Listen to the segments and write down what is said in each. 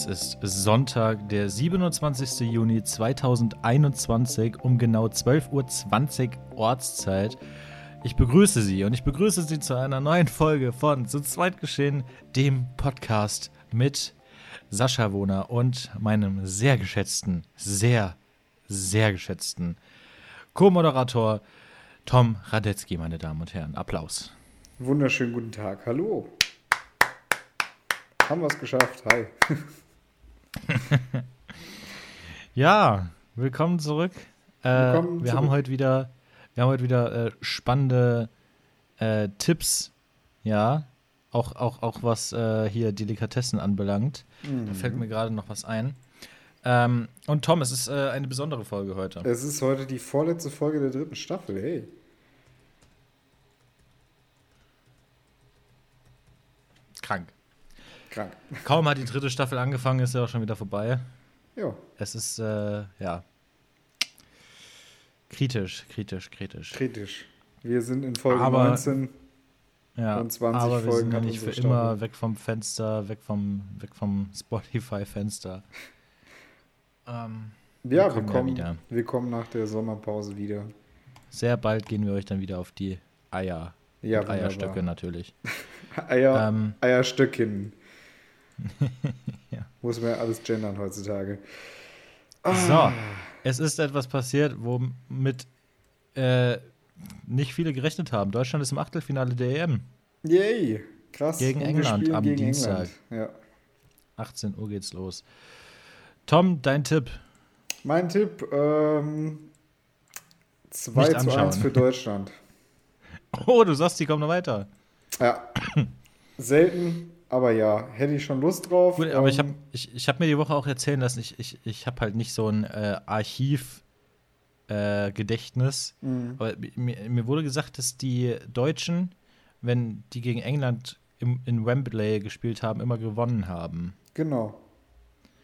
Es ist Sonntag, der 27. Juni 2021 um genau 12.20 Uhr Ortszeit. Ich begrüße Sie und ich begrüße Sie zu einer neuen Folge von Zu zweit geschehen, dem Podcast mit Sascha Wohner und meinem sehr geschätzten, sehr, sehr geschätzten Co-Moderator Tom Radetzky, meine Damen und Herren. Applaus. Wunderschönen guten Tag. Hallo. Haben wir es geschafft. Hi. ja, willkommen zurück. Äh, willkommen wir zurück. haben heute wieder, wir haben heute wieder äh, spannende äh, Tipps, ja, auch, auch, auch was äh, hier Delikatessen anbelangt. Mhm. Da fällt mir gerade noch was ein. Ähm, und Tom, es ist äh, eine besondere Folge heute. Es ist heute die vorletzte Folge der dritten Staffel, hey. Krank. Krank. Kaum hat die dritte Staffel angefangen, ist ja auch schon wieder vorbei. Ja. Es ist, äh, ja. Kritisch, kritisch, kritisch. Kritisch. Wir sind in Folge aber, 19 ja, und 20 aber wir Folgen. Sind ja nicht für Staffel. immer weg vom Fenster, weg vom, weg vom Spotify-Fenster. Ähm, ja, wir kommen, wir, kommen, ja wir kommen nach der Sommerpause wieder. Sehr bald gehen wir euch dann wieder auf die Eier. Ja, Eierstöcke natürlich. Eier, ähm, Eierstöcken. ja. Muss man ja alles gendern heutzutage. Ah. So, es ist etwas passiert, womit äh, nicht viele gerechnet haben. Deutschland ist im Achtelfinale der EM. Yay, krass. Gegen England am gegen Dienstag. England. Ja. 18 Uhr geht's los. Tom, dein Tipp? Mein Tipp, ähm, 2 zu 1 für Deutschland. Oh, du sagst, die kommen noch weiter. Ja. Selten, aber ja, hätte ich schon Lust drauf. Gut, aber ähm, ich habe ich, ich hab mir die Woche auch erzählen lassen, ich, ich, ich habe halt nicht so ein äh, Archiv-Gedächtnis. Äh, mhm. Aber mir, mir, wurde gesagt, dass die Deutschen, wenn die gegen England im, in Wembley gespielt haben, immer gewonnen haben. Genau.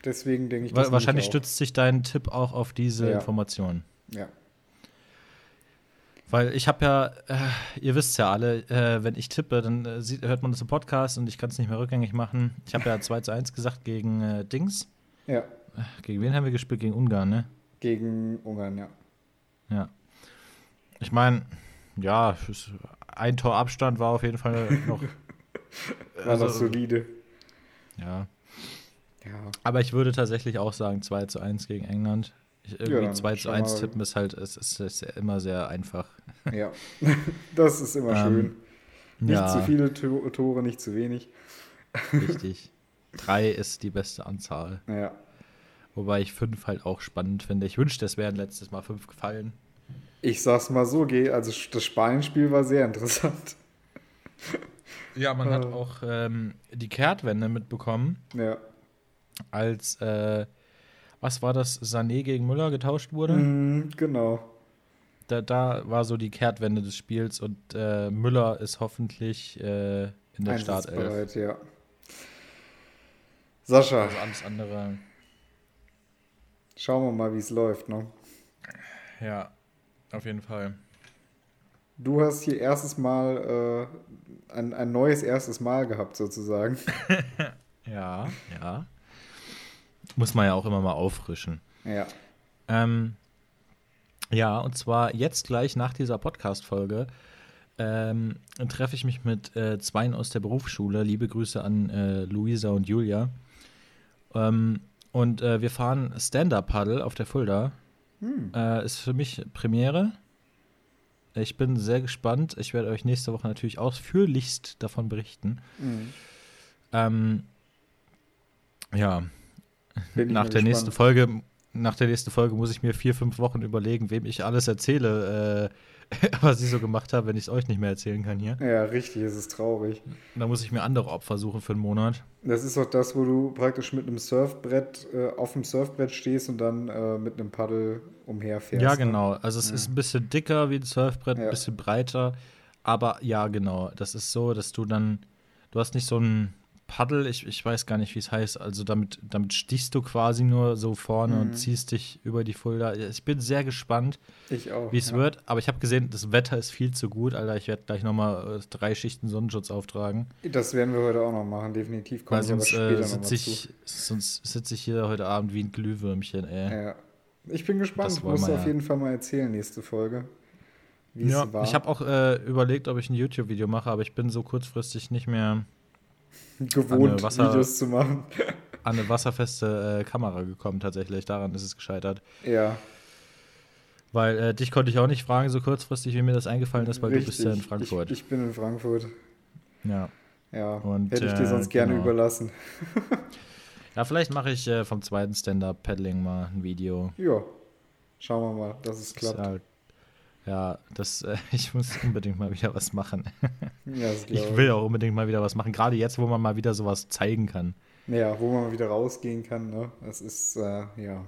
Deswegen denke ich, das Wahrscheinlich stützt sich dein Tipp auch auf diese ja. Information. Ja. Weil ich habe ja, äh, ihr wisst ja alle, äh, wenn ich tippe, dann äh, sieht, hört man das im Podcast und ich kann es nicht mehr rückgängig machen. Ich habe ja 2 zu 1 gesagt gegen äh, Dings. Ja. Äh, gegen wen haben wir gespielt? Gegen Ungarn, ne? Gegen Ungarn, ja. Ja. Ich meine, ja, ein Tor Abstand war auf jeden Fall noch. war also, noch solide. Ja. ja. Aber ich würde tatsächlich auch sagen 2 zu 1 gegen England. Irgendwie ja, 2 zu 1 tippen ist halt, es ist, ist, ist, immer sehr einfach. Ja, das ist immer ähm, schön. Nicht ja. zu viele Tore, nicht zu wenig. Richtig. Drei ist die beste Anzahl. Ja. Wobei ich fünf halt auch spannend finde. Ich wünschte, es wären letztes Mal fünf gefallen. Ich sag's mal so, also das Spanien-Spiel war sehr interessant. Ja, man hat auch ähm, die Kehrtwende mitbekommen. Ja. Als äh, was war das, Sané gegen Müller getauscht wurde? Mm, genau. Da, da war so die Kehrtwende des Spiels und äh, Müller ist hoffentlich äh, in der Startelf. ja. Sascha. Also alles andere. Schauen wir mal, wie es läuft, ne? Ja, auf jeden Fall. Du hast hier erstes Mal äh, ein, ein neues erstes Mal gehabt, sozusagen. ja, ja. Muss man ja auch immer mal auffrischen. Ja. Ähm, ja, und zwar jetzt gleich nach dieser Podcast-Folge ähm, treffe ich mich mit äh, Zweien aus der Berufsschule. Liebe Grüße an äh, Luisa und Julia. Ähm, und äh, wir fahren Stand-Up-Paddle auf der Fulda. Hm. Äh, ist für mich Premiere. Ich bin sehr gespannt. Ich werde euch nächste Woche natürlich ausführlichst davon berichten. Mhm. Ähm, ja, nach der nächsten Folge, nach der nächsten Folge muss ich mir vier, fünf Wochen überlegen, wem ich alles erzähle, äh, was ich so gemacht habe, wenn ich es euch nicht mehr erzählen kann hier. Ja, richtig, es ist traurig. Da muss ich mir andere Opfer suchen für einen Monat. Das ist doch das, wo du praktisch mit einem Surfbrett äh, auf dem Surfbrett stehst und dann äh, mit einem Paddel umherfährst. Ja, ne? genau. Also es ja. ist ein bisschen dicker wie ein Surfbrett, ja. ein bisschen breiter. Aber ja, genau. Das ist so, dass du dann, du hast nicht so ein Paddel, ich, ich weiß gar nicht, wie es heißt. Also damit, damit stichst du quasi nur so vorne Mhm. und ziehst dich über die Fulda. Ich bin sehr gespannt, wie es ja. wird. Aber ich habe gesehen, das Wetter ist viel zu gut, Alter. Ich werde gleich noch mal äh, drei Schichten Sonnenschutz auftragen. Das werden wir heute auch noch machen, definitiv. Komme Weil ich aber sonst äh, mal sitze ich, sonst hier heute Abend wie ein Glühwürmchen, ey. Ja. Ich bin gespannt. Das Ich wollen muss wir auf ja. jeden Fall mal erzählen, nächste Folge. Wie Ja, es war. ich habe auch äh, überlegt, ob ich ein YouTube-Video mache, aber ich bin so kurzfristig nicht mehr gewohnt, Wasser- Videos zu machen. an eine wasserfeste äh, Kamera gekommen, tatsächlich. Daran ist es gescheitert. Ja, Weil äh, dich konnte ich auch nicht fragen, so kurzfristig, wie mir das eingefallen ist, weil du bist ja in richtig. Frankfurt. Ich, ich bin in Frankfurt. ja. Ja, Und, hätte ich dir äh, sonst gerne genau. überlassen. ja, vielleicht mache ich äh, vom zweiten Stand-Up-Paddling mal ein Video. Ja, schauen wir mal, dass es Das klappt. ist halt, ja, das, äh, ich muss unbedingt mal wieder was machen. Ja, Ich will auch unbedingt mal wieder was machen, gerade jetzt, wo man mal wieder sowas zeigen kann. Ja, wo man mal wieder rausgehen kann, ne? Das ist, äh, ja.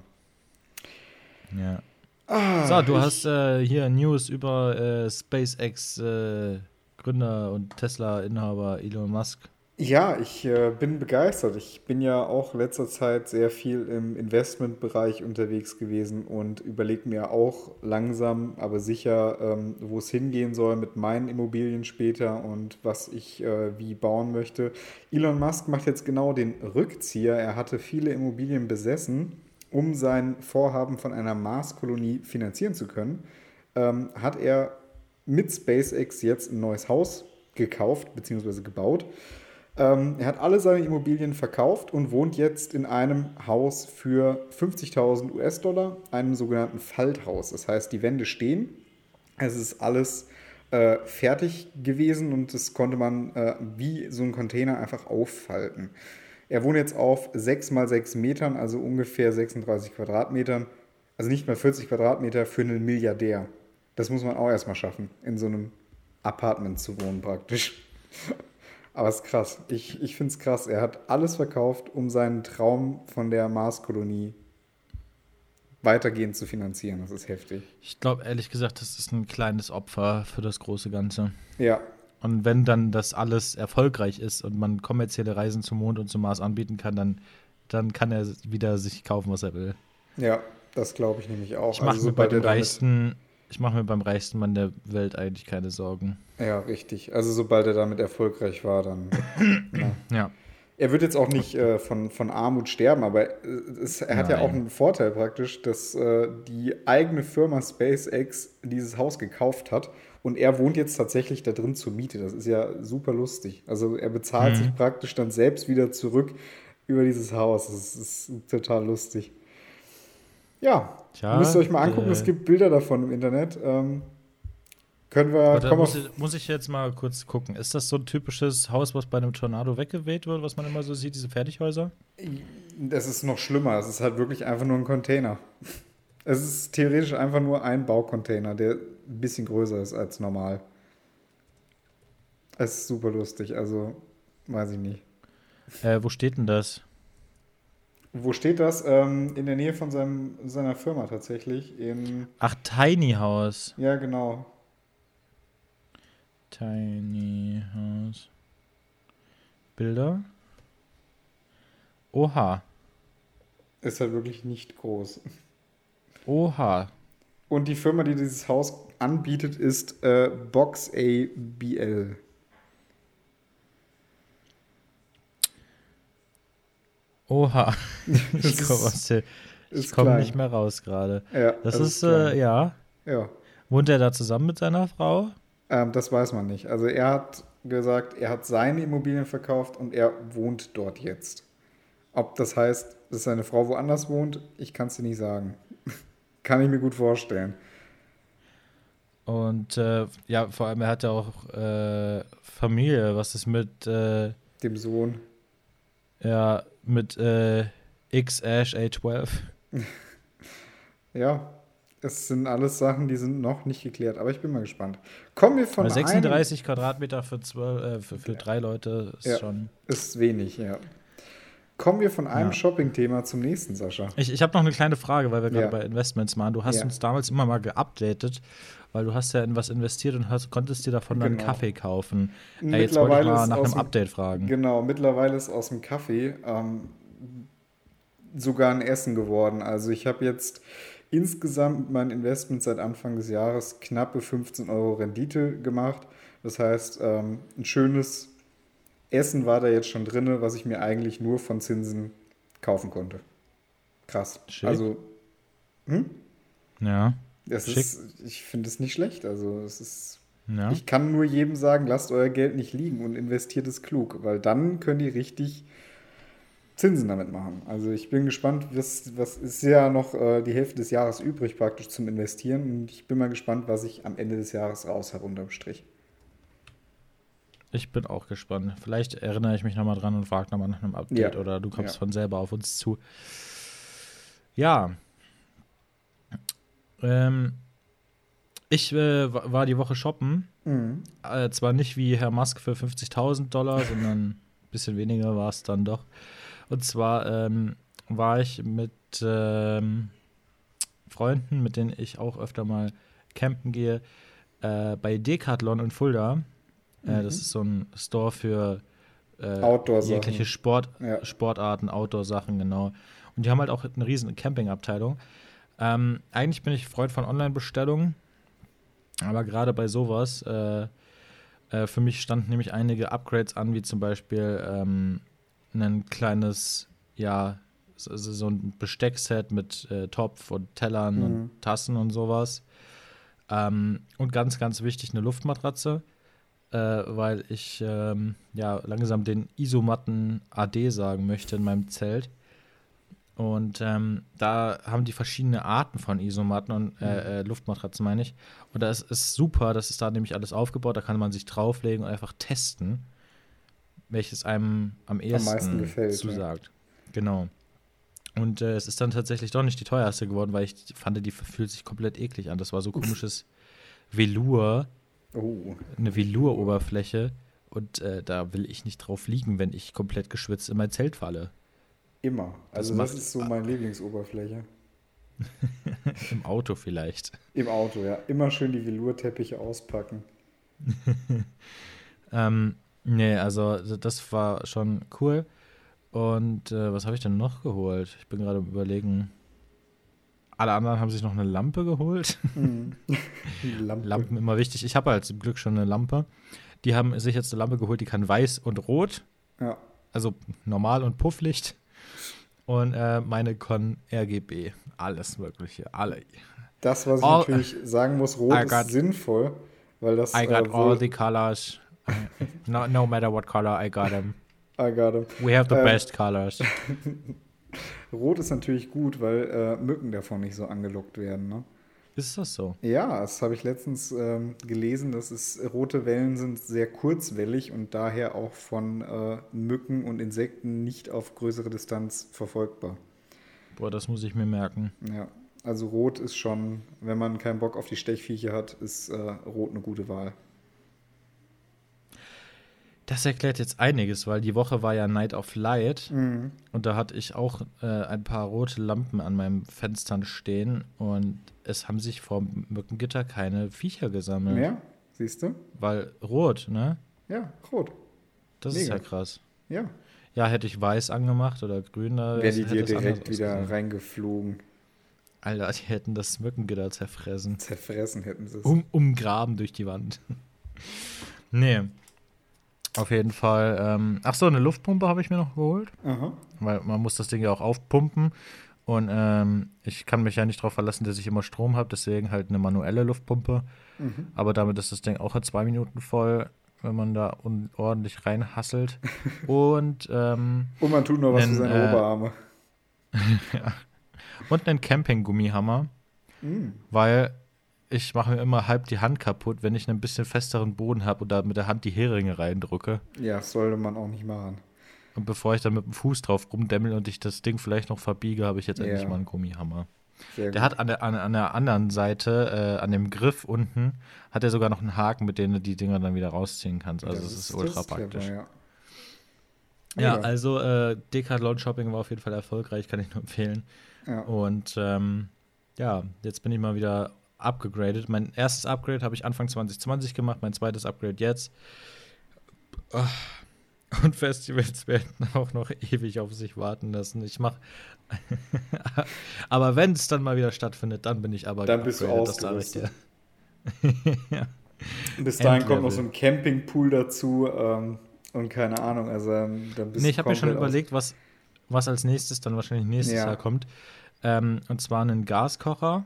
Ja. Ah, So, du hast äh, hier News über äh, SpaceX äh, Gründer und Tesla-Inhaber Elon Musk. Ja, ich äh, bin begeistert. Ich bin ja auch letzter Zeit sehr viel im Investmentbereich unterwegs gewesen und überlege mir auch langsam, aber sicher, ähm, wo es hingehen soll mit meinen Immobilien später und was ich äh, wie bauen möchte. Elon Musk macht jetzt genau den Rückzieher. Er hatte viele Immobilien besessen, um sein Vorhaben von einer Marskolonie finanzieren zu können. Ähm, hat er mit SpaceX jetzt ein neues Haus gekauft bzw. gebaut. Ähm, er hat alle seine Immobilien verkauft und wohnt jetzt in einem Haus für 50.000 US-Dollar, einem sogenannten Falthaus. Das heißt, die Wände stehen. Es ist alles äh, fertig gewesen und das konnte man äh, wie so ein Container einfach auffalten. Er wohnt jetzt auf 6 mal 6 Metern, also ungefähr 36 Quadratmetern. Also nicht mal 40 Quadratmeter für einen Milliardär. Das muss man auch erstmal schaffen, in so einem Apartment zu wohnen praktisch. Aber es ist krass. Ich, ich finde es krass. Er hat alles verkauft, um seinen Traum von der Marskolonie weitergehend zu finanzieren. Das ist heftig. Ich glaube, ehrlich gesagt, das ist ein kleines Opfer für das große Ganze. Ja, Und wenn dann das alles erfolgreich ist und man kommerzielle Reisen zum Mond und zum Mars anbieten kann, dann, dann kann er wieder sich kaufen, was er will. ja, das glaube ich nämlich auch. Ich mache Also mir bei er damit- reichsten, ich mache mir beim reichsten Mann der Welt eigentlich keine Sorgen. Ja, richtig. Also sobald er damit erfolgreich war, dann. na. Ja. Er wird jetzt auch nicht äh, von, von Armut sterben, aber äh, es, er hat ja Nein. auch einen Vorteil praktisch, dass äh, die eigene Firma SpaceX dieses Haus gekauft hat und er wohnt jetzt tatsächlich da drin zur Miete. Das ist ja super lustig. Also er bezahlt Mhm. sich praktisch dann selbst wieder zurück über dieses Haus. Das ist, ist total lustig. Ja, Tja, müsst ihr euch mal angucken. äh, es gibt Bilder davon im Internet. Ähm, können wir, Warte, muss, ich, muss ich jetzt mal kurz gucken. Ist das so ein typisches Haus, was bei einem Tornado weggeweht wird, was man immer so sieht, diese Fertighäuser? Das ist noch schlimmer. Es ist halt wirklich einfach nur ein Container. Es ist theoretisch einfach nur ein Baucontainer, der ein bisschen größer ist als normal. Es ist super lustig, also weiß ich nicht. Äh, wo steht denn das? Wo steht das? Ähm, in der Nähe von seinem, seiner Firma tatsächlich. In, Ach, Tiny House. ja, genau. Tiny House. Bilder. Oha. Ist halt wirklich nicht groß. Oha. Und die Firma, die dieses Haus anbietet, ist äh, Box ABL. Oha. Das Ich komme klein. nicht mehr raus gerade. Ja, Das also ist, äh, ja. ja. Wohnt er da zusammen mit seiner Frau? Ähm, das weiß man nicht. Also er hat gesagt, er hat seine Immobilien verkauft und er wohnt dort jetzt. Ob das heißt, dass seine Frau woanders wohnt, ich kann es dir nicht sagen. kann ich mir gut vorstellen. Und äh, ja, vor allem, er hat ja auch äh, Familie. Was ist mit, äh, Dem Sohn. ja, mit äh, X-Ash A12? Ja, es sind alles Sachen, die sind noch nicht geklärt, aber ich bin mal gespannt. Kommen wir von Weil einem 36 Quadratmeter für, zwölf, äh, für, für drei Leute ist Ja. schon. Ist wenig, ja. Kommen wir von einem ja. Shopping-Thema zum nächsten, Sascha. Ich, ich habe noch eine kleine Frage, weil wir gerade ja. bei Investments waren. Du hast ja. uns damals immer mal geupdatet, weil du hast ja in was investiert und hast, konntest dir davon genau. dann Kaffee kaufen. Äh, jetzt wollte ich mal nach einem Update fragen. Genau, mittlerweile ist aus dem Kaffee ähm, sogar ein Essen geworden. Also ich habe jetzt insgesamt mit meinen Investments seit Anfang des Jahres knappe 15 Euro Rendite gemacht. Das heißt, ähm, ein schönes Essen war da jetzt schon drin, was ich mir eigentlich nur von Zinsen kaufen konnte. Krass. Schick. Also, hm? Ja. Das Schick. ist, ich finde es nicht schlecht. Also, es ist. Ja. Ich kann nur jedem sagen, lasst euer Geld nicht liegen und investiert es klug, weil dann könnt ihr richtig Zinsen damit machen. Also ich bin gespannt, was, was ist ja noch äh, die Hälfte des Jahres übrig praktisch zum Investieren und ich bin mal gespannt, was ich am Ende des Jahres raus habe unterm Strich. Ich bin auch gespannt. Vielleicht erinnere ich mich nochmal dran und frage nochmal nach einem Update ja. oder du kommst ja. von selber auf uns zu. Ja. Ähm, ich äh, war die Woche shoppen. Mhm. Äh, zwar nicht wie Herr Musk für 50.000 Dollar, sondern ein bisschen weniger war es dann doch. Und zwar ähm, war ich mit ähm, Freunden, mit denen ich auch öfter mal campen gehe, äh, bei Decathlon in Fulda. Äh, mhm. das ist so ein Store für äh, jegliche Sport, ja. Sportarten, Outdoor-Sachen, genau. Und die haben halt auch eine riesen Camping-Abteilung. Ähm, eigentlich bin ich Freund von Online-Bestellungen, aber gerade bei sowas, äh, äh, für mich standen nämlich einige Upgrades an, wie zum Beispiel ähm, ein kleines, ja, so, so ein Besteckset mit äh, Topf und Tellern mhm. und Tassen und sowas. Ähm, und ganz, ganz wichtig, eine Luftmatratze äh, weil ich ähm, ja langsam den Isomatten AD sagen möchte in meinem Zelt. Und ähm, da haben die verschiedene Arten von Isomatten und äh, äh, Luftmatratzen, meine ich. Und das ist super, das ist da nämlich alles aufgebaut, da kann man sich drauflegen und einfach testen, welches einem am ehesten am gefällt, zusagt. Ja. Genau. Und äh, es ist dann tatsächlich doch nicht die teuerste geworden, weil ich fand, die fühlt sich komplett eklig an. Das war so komisches Velour Oh. Eine Velour-Oberfläche. Und äh, da will ich nicht drauf liegen, wenn ich komplett geschwitzt in mein Zelt falle. Immer. Also das, das ist so meine Lieblingsoberfläche. Im Auto vielleicht. Im Auto, ja. Immer schön die Velour-Teppiche auspacken. ähm, nee, also das war schon cool. Und äh, was habe ich denn noch geholt? Ich bin gerade überlegen. Alle anderen haben sich noch eine Lampe geholt. Mhm. Lampe. Lampen immer wichtig. Ich habe halt zum Glück schon eine Lampe. Die haben sich jetzt eine Lampe geholt, die kann weiß und rot. Ja. Also normal und Pufflicht. Und äh, meine Con RGB. Alles Mögliche. Alle. Das, was ich all, natürlich sagen muss, rot got, ist sinnvoll, weil das. I got äh, all the colors. no, no matter what color, I got them. I got them. We have the ähm, best colors. Rot ist natürlich gut, weil äh, Mücken davon nicht so angelockt werden. Ne? Ist das so? Ja, das habe ich letztens ähm, gelesen, dass es rote Wellen sind sehr kurzwellig und daher auch von äh, Mücken und Insekten nicht auf größere Distanz verfolgbar. Boah, das muss ich mir merken. Ja, also rot ist schon, wenn man keinen Bock auf die Stechviecher hat, ist äh, rot eine gute Wahl. Das erklärt jetzt einiges, weil die Woche war ja Night of Light mhm. und da hatte ich auch äh, ein paar rote Lampen an meinem Fenstern stehen und es haben sich vor Mückengitter keine Viecher gesammelt. Mehr? Siehst du? Weil rot, ne? Ja, rot. Das Mega. ist ja krass. Ja. Ja, hätte ich weiß angemacht oder grün, da wäre die dir direkt wieder reingeflogen. Alter, die hätten das Mückengitter zerfressen. Zerfressen hätten sie es. Um, umgraben durch die Wand. nee. Auf jeden Fall. Ähm, ach so, eine Luftpumpe habe ich mir noch geholt. Aha. Weil man muss das Ding ja auch aufpumpen. Und ähm, ich kann mich ja nicht darauf verlassen, dass ich immer Strom habe, deswegen halt eine manuelle Luftpumpe. Mhm. Aber damit ist das Ding auch in zwei Minuten voll, wenn man da ordentlich reinhasselt. Und, ähm, Und man tut noch was einen, für seine äh, Oberarme. ja. Und einen Campinggummihammer. Mhm. Weil ich mache mir immer halb die Hand kaputt, wenn ich einen bisschen festeren Boden habe und da mit der Hand die Heringe reindrücke. Ja, sollte man auch nicht machen. Und bevor ich dann mit dem Fuß drauf rumdämmel und ich das Ding vielleicht noch verbiege, habe ich jetzt endlich mal einen Gummihammer. Sehr der gut. hat an der, an, an der anderen Seite, äh, an dem Griff unten, hat er sogar noch einen Haken, mit dem du die Dinger dann wieder rausziehen kannst. Also das, das ist, ist ultra das praktisch. Clever, ja. Ja, ja also äh, Decathlon Shopping war auf jeden Fall erfolgreich, kann ich nur empfehlen. Ja. Und ähm, ja, jetzt bin ich mal wieder abgegradet. Mein erstes Upgrade habe ich Anfang 2020 gemacht, mein zweites Upgrade jetzt. Und Festivals werden auch noch ewig auf sich warten lassen. Ich mache. aber wenn es dann mal wieder stattfindet, dann bin ich aber. Dann bist du ausgerüstet. ja. Bis dahin kommt noch so ein Campingpool dazu ähm, und keine Ahnung. Also ähm, dann bist nee, ich habe mir schon überlegt, was, was als nächstes dann wahrscheinlich nächstes ja. Jahr kommt. Ähm, und zwar einen Gaskocher.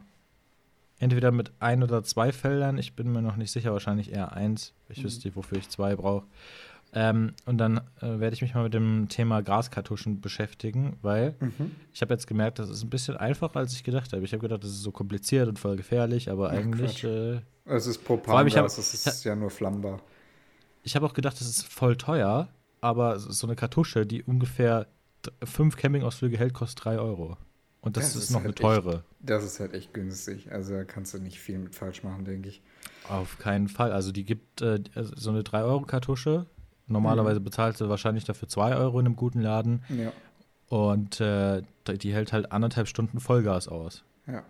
Entweder mit ein oder zwei Feldern. Ich bin mir noch nicht sicher, wahrscheinlich eher eins. Ich mhm. wüsste, wofür ich zwei brauche. Ähm, und dann äh, werde ich mich mal mit dem Thema Graskartuschen beschäftigen, weil mhm. ich habe jetzt gemerkt, das ist ein bisschen einfacher, als ich gedacht habe. Ich habe gedacht, das ist so kompliziert und voll gefährlich, aber Ach, eigentlich. Äh, es ist Propangas, es ist ja nur flammbar. Ich habe auch gedacht, das ist voll teuer, aber so eine Kartusche, die ungefähr fünf Campingausflüge hält, kostet drei Euro. Und das, das ist, ist, noch halt eine teure. Echt, das ist halt echt günstig. Also da kannst du nicht viel mit falsch machen, denke ich. Auf keinen Fall. Also die gibt äh, so eine 3-Euro-Kartusche, Normalerweise mhm. bezahlst du wahrscheinlich dafür 2 Euro in einem guten Laden. Ja. Und äh, die hält halt anderthalb Stunden Vollgas aus. Ja.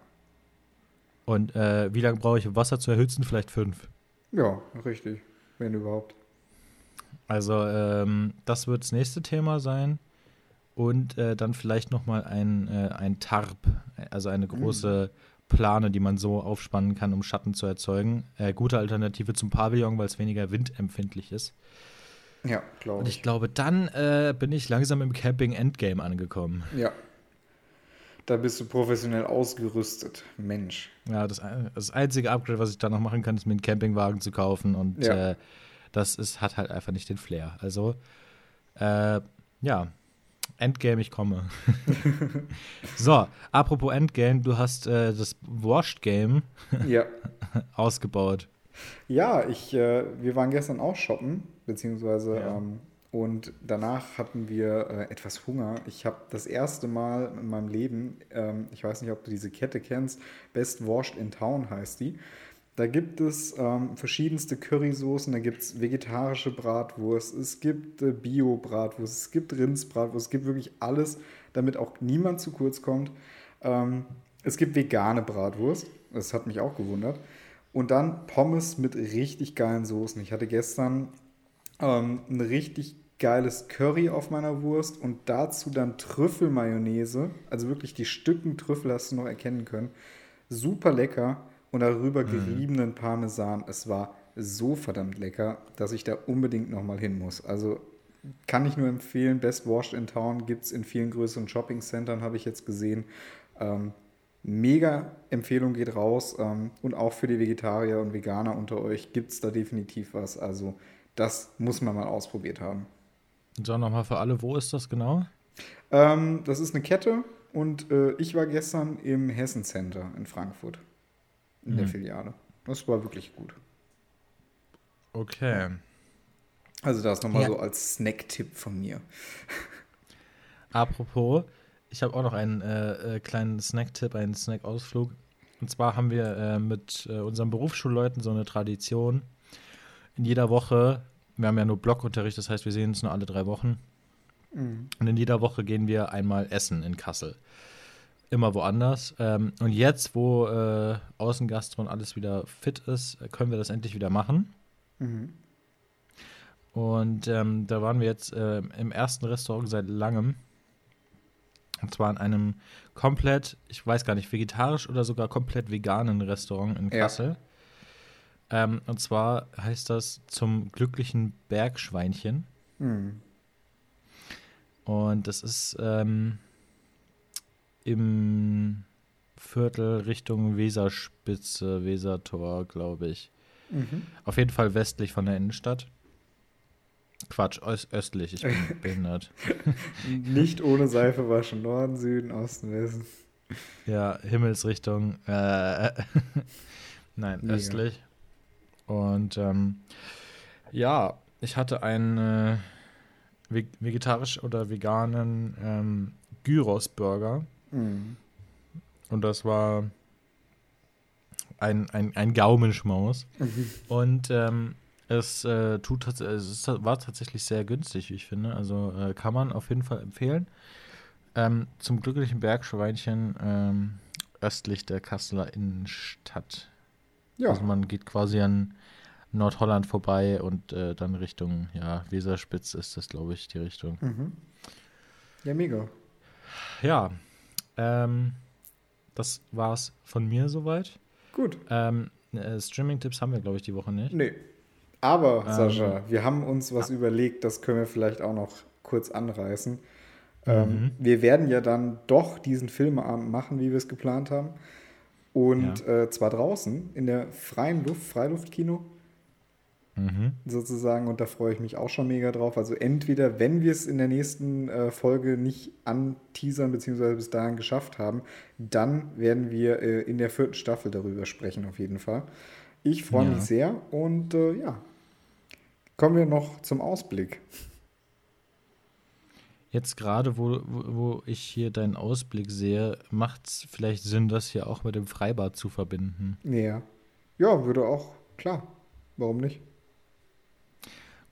Und äh, wie lange brauche ich, um Wasser zu erhitzen? Vielleicht fünf. Ja, richtig. Wenn überhaupt. Also, ähm, das wird das nächste Thema sein. Und äh, dann vielleicht noch mal ein, äh, ein Tarp, also eine große mhm. Plane, die man so aufspannen kann, um Schatten zu erzeugen. Äh, gute Alternative zum Pavillon, weil es weniger windempfindlich ist. Ja, glaube ich. Und ich glaube, dann äh, bin ich langsam im Camping-Endgame angekommen. Ja. Da bist du professionell ausgerüstet. Mensch. Ja, das, das einzige Upgrade, was ich da noch machen kann, ist mir einen Campingwagen zu kaufen. Und ja. äh, das ist, hat halt einfach nicht den Flair. Also, äh, ja, Endgame, ich komme. so, apropos Endgame, du hast äh, das Washed Game ja. ausgebaut. Ja, ich, äh, wir waren gestern auch shoppen beziehungsweise ja. ähm, und danach hatten wir äh, etwas Hunger. Ich habe das erste Mal in meinem Leben, ähm, ich weiß nicht, ob du diese Kette kennst, Best Washed in Town heißt die. Da gibt es ähm, verschiedenste Currysoßen, da gibt es vegetarische Bratwurst, es gibt äh, Bio-Bratwurst, es gibt Rindsbratwurst, es gibt wirklich alles, damit auch niemand zu kurz kommt. Ähm, es gibt vegane Bratwurst, das hat mich auch gewundert. Und dann Pommes mit richtig geilen Soßen. Ich hatte gestern ähm, ein richtig geiles Curry auf meiner Wurst und dazu dann Trüffelmayonnaise. Also wirklich die Stücken Trüffel hast du noch erkennen können. Super lecker und darüber mhm. geriebenen Parmesan. Es war so verdammt lecker, dass ich da unbedingt nochmal hin muss. Also kann ich nur empfehlen. Best Washed in Town gibt es in vielen größeren Shopping-Centern, habe ich jetzt gesehen. Ähm, mega Empfehlung geht raus. Ähm, und auch für die Vegetarier und Veganer unter euch gibt es da definitiv was. Also das muss man mal ausprobiert haben. So, nochmal für alle, wo ist das genau? Ähm, das ist eine Kette und äh, ich war gestern im Hessen Center in Frankfurt, in mhm. der Filiale. Das war wirklich gut. Okay. Also das nochmal ja. so als Snack-Tipp von mir. Apropos, ich habe auch noch einen äh, äh, kleinen Snack-Tipp, einen Snack-Ausflug. Und zwar haben wir äh, mit äh, unseren Berufsschulleuten so eine Tradition, in jeder Woche, wir haben ja nur Blockunterricht, das heißt, wir sehen uns nur alle drei Wochen. Mhm. Und in jeder Woche gehen wir einmal essen in Kassel. Immer woanders. Ähm, und jetzt, wo äh, Außengastro und alles wieder fit ist, können wir das endlich wieder machen. Mhm. Und ähm, da waren wir jetzt äh, im ersten Restaurant seit langem. Und zwar in einem komplett, ich weiß gar nicht, vegetarisch oder sogar komplett veganen Restaurant in Kassel. Ja. Ähm, und zwar heißt das zum glücklichen Bergschweinchen. Mhm. Und das ist ähm, im Viertel Richtung Weserspitze, Wesertor, glaube ich. Mhm. Auf jeden Fall westlich von der Innenstadt. Quatsch, östlich, ich bin behindert. Nicht ohne Seife waschen. Norden, Süden, Osten, Westen. Ja, Himmelsrichtung. Äh, nein, Mega. östlich. Und ähm, ja, ich hatte einen äh, vegetarisch oder veganen ähm, Gyros-Burger. Mhm. Und das war ein, ein, ein Gaumenschmaus. Mhm. Und ähm, Es, äh, tut, es war tatsächlich sehr günstig, wie ich finde. Also äh, kann man auf jeden Fall empfehlen. Ähm, zum glücklichen Bergschweinchen ähm, östlich der Kasseler Innenstadt. Ja. Also man geht quasi an Nordholland vorbei und äh, dann Richtung ja, Weserspitz ist das, glaube ich, die Richtung. Mhm. Ja, mega. Ja, ähm, das war's von mir soweit. Gut. Ähm, äh, Streaming-Tipps haben wir, glaube ich, die Woche nicht. Nee. Aber, ähm, Sascha, wir haben uns was ja. überlegt, das können wir vielleicht auch noch kurz anreißen. Ähm, mhm. wir werden ja dann doch diesen Filmeabend machen, wie wir es geplant haben. Und ja. äh, zwar draußen, in der freien Luft, Freiluftkino. Mhm. Sozusagen, und da freue ich mich auch schon mega drauf. Also entweder, wenn wir es in der nächsten äh, Folge nicht anteasern bzw. bis dahin geschafft haben, dann werden wir äh, in der vierten Staffel darüber sprechen, auf jeden Fall. Ich freue ja. mich sehr und äh, ja, kommen wir noch zum Ausblick. Jetzt gerade, wo, wo ich hier deinen Ausblick sehe, macht es vielleicht Sinn, das hier auch mit dem Freibad zu verbinden. Ja. Ja, würde auch, klar. Warum nicht?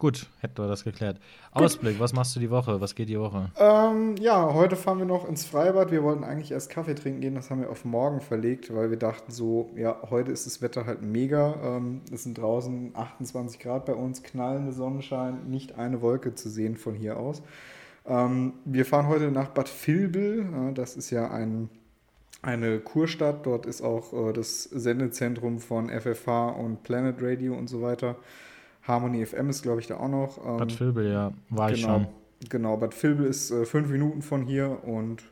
Gut, hätten wir das geklärt. Gut. Ausblick, was machst du die Woche? Was geht die Woche? Ähm, ja, heute fahren wir noch ins Freibad. Wir wollten eigentlich erst Kaffee trinken gehen, das haben wir auf morgen verlegt, weil wir dachten so, ja, heute ist das Wetter halt mega. Ähm, es sind draußen 28 Grad bei uns, knallende Sonnenschein, nicht eine Wolke zu sehen von hier aus. Ähm, wir fahren heute nach Bad Vilbel. Äh, das ist ja ein, eine Kurstadt. Dort ist auch äh, das Sendezentrum von FFH und Planet Radio und so weiter. Harmony FM ist, glaube ich, da auch noch. Ähm, Bad Vilbel, ja, war genau, ich schon. Genau, Bad Vilbel ist äh, fünf Minuten von hier und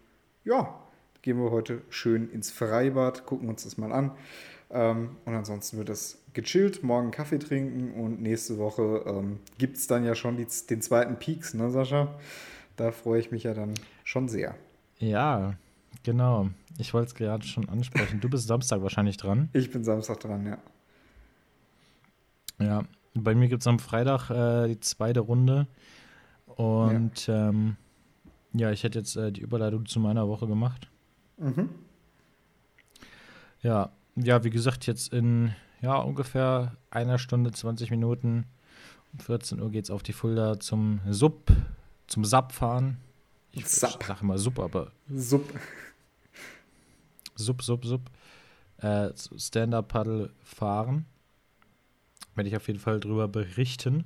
ja, gehen wir heute schön ins Freibad, gucken uns das mal an. Ähm, und ansonsten wird das gechillt, morgen Kaffee trinken und nächste Woche ähm, gibt es dann ja schon die, den zweiten Peaks, ne, Sascha? Da freue ich mich ja dann schon sehr. Ja, genau. Ich wollte es gerade schon ansprechen. Du bist Samstag wahrscheinlich dran. Ich bin Samstag dran, ja. Ja, bei mir gibt es am Freitag äh, die zweite Runde. Und ja, ähm, ja ich hätte jetzt äh, die Überleitung zu meiner Woche gemacht. Mhm. Ja, ja, wie gesagt, jetzt in ja, ungefähr einer Stunde, 20 Minuten. Um 14 Uhr geht es auf die Fulda zum Sub, zum Sub fahren. Ich Sub. sage immer Sub, aber. Sub. Sub, Sub, Sub. Äh, Stand-Up-Paddle fahren werde ich auf jeden Fall drüber berichten.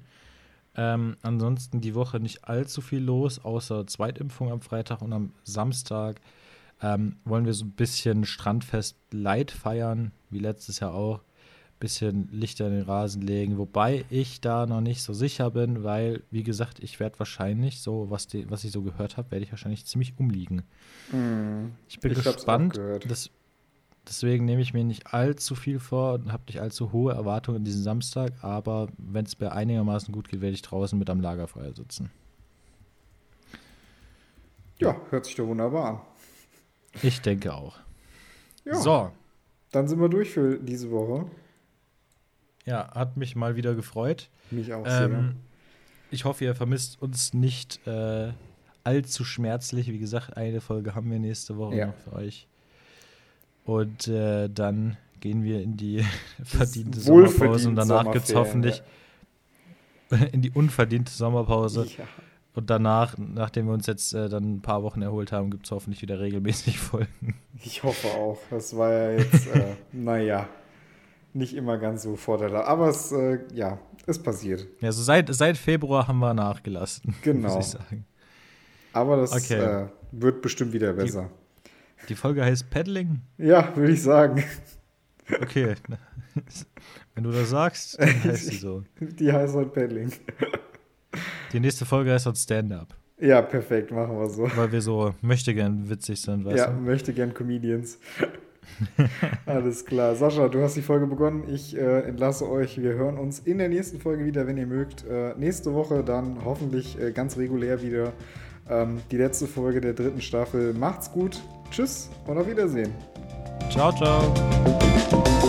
Ähm, ansonsten die Woche nicht allzu viel los, außer Zweitimpfung am Freitag und am Samstag ähm, wollen wir so ein bisschen Strandfest Light feiern, wie letztes Jahr auch. Bisschen Lichter in den Rasen legen, wobei ich da noch nicht so sicher bin, weil, wie gesagt, ich werde wahrscheinlich, so was, die, was ich so gehört habe, werde ich wahrscheinlich ziemlich umliegen. Mm, ich bin ich gespannt. Das, Deswegen nehme ich mir nicht allzu viel vor und habe nicht allzu hohe Erwartungen diesen Samstag, aber wenn es mir einigermaßen gut geht, werde ich draußen mit am Lagerfeuer sitzen. Ja, hört sich doch wunderbar an. Ich denke auch. Ja. So. Dann sind wir durch für diese Woche. Ja, hat mich mal wieder gefreut. Mich auch sehr. Ähm, ich hoffe, ihr vermisst uns nicht äh, allzu schmerzlich. Wie gesagt, eine Folge haben wir nächste Woche ja. noch für euch. Und äh, dann gehen wir in die verdiente Sommerpause und danach gibt es hoffentlich ja. in die unverdiente Sommerpause. Ja. Und danach, nachdem wir uns jetzt äh, dann ein paar Wochen erholt haben, gibt es hoffentlich wieder regelmäßig Folgen. Ich hoffe auch. Das war ja jetzt, äh, naja, nicht immer ganz so vorteilhaft. Aber es, äh, ja, es passiert. Ja, so seit, seit Februar haben wir nachgelassen. Genau. Muss ich sagen. Aber das okay. Äh, wird bestimmt wieder besser. Die Folge heißt Paddling? Ja, würde ich sagen. Okay. Wenn du das sagst, dann heißt sie so. Die heißt halt Paddling. Die nächste Folge heißt halt Stand-Up. Ja, perfekt, machen wir so. Weil wir so möchte gern witzig sind, weißt ja, du? Ja, möchte gern Comedians. Alles klar. Sascha, du hast die Folge begonnen. Ich äh, entlasse euch. Wir hören uns in der nächsten Folge wieder, wenn ihr mögt. Äh, nächste Woche dann hoffentlich äh, ganz regulär wieder ähm, die letzte Folge der dritten Staffel. Macht's gut. Tschüss und auf Wiedersehen. Ciao, ciao.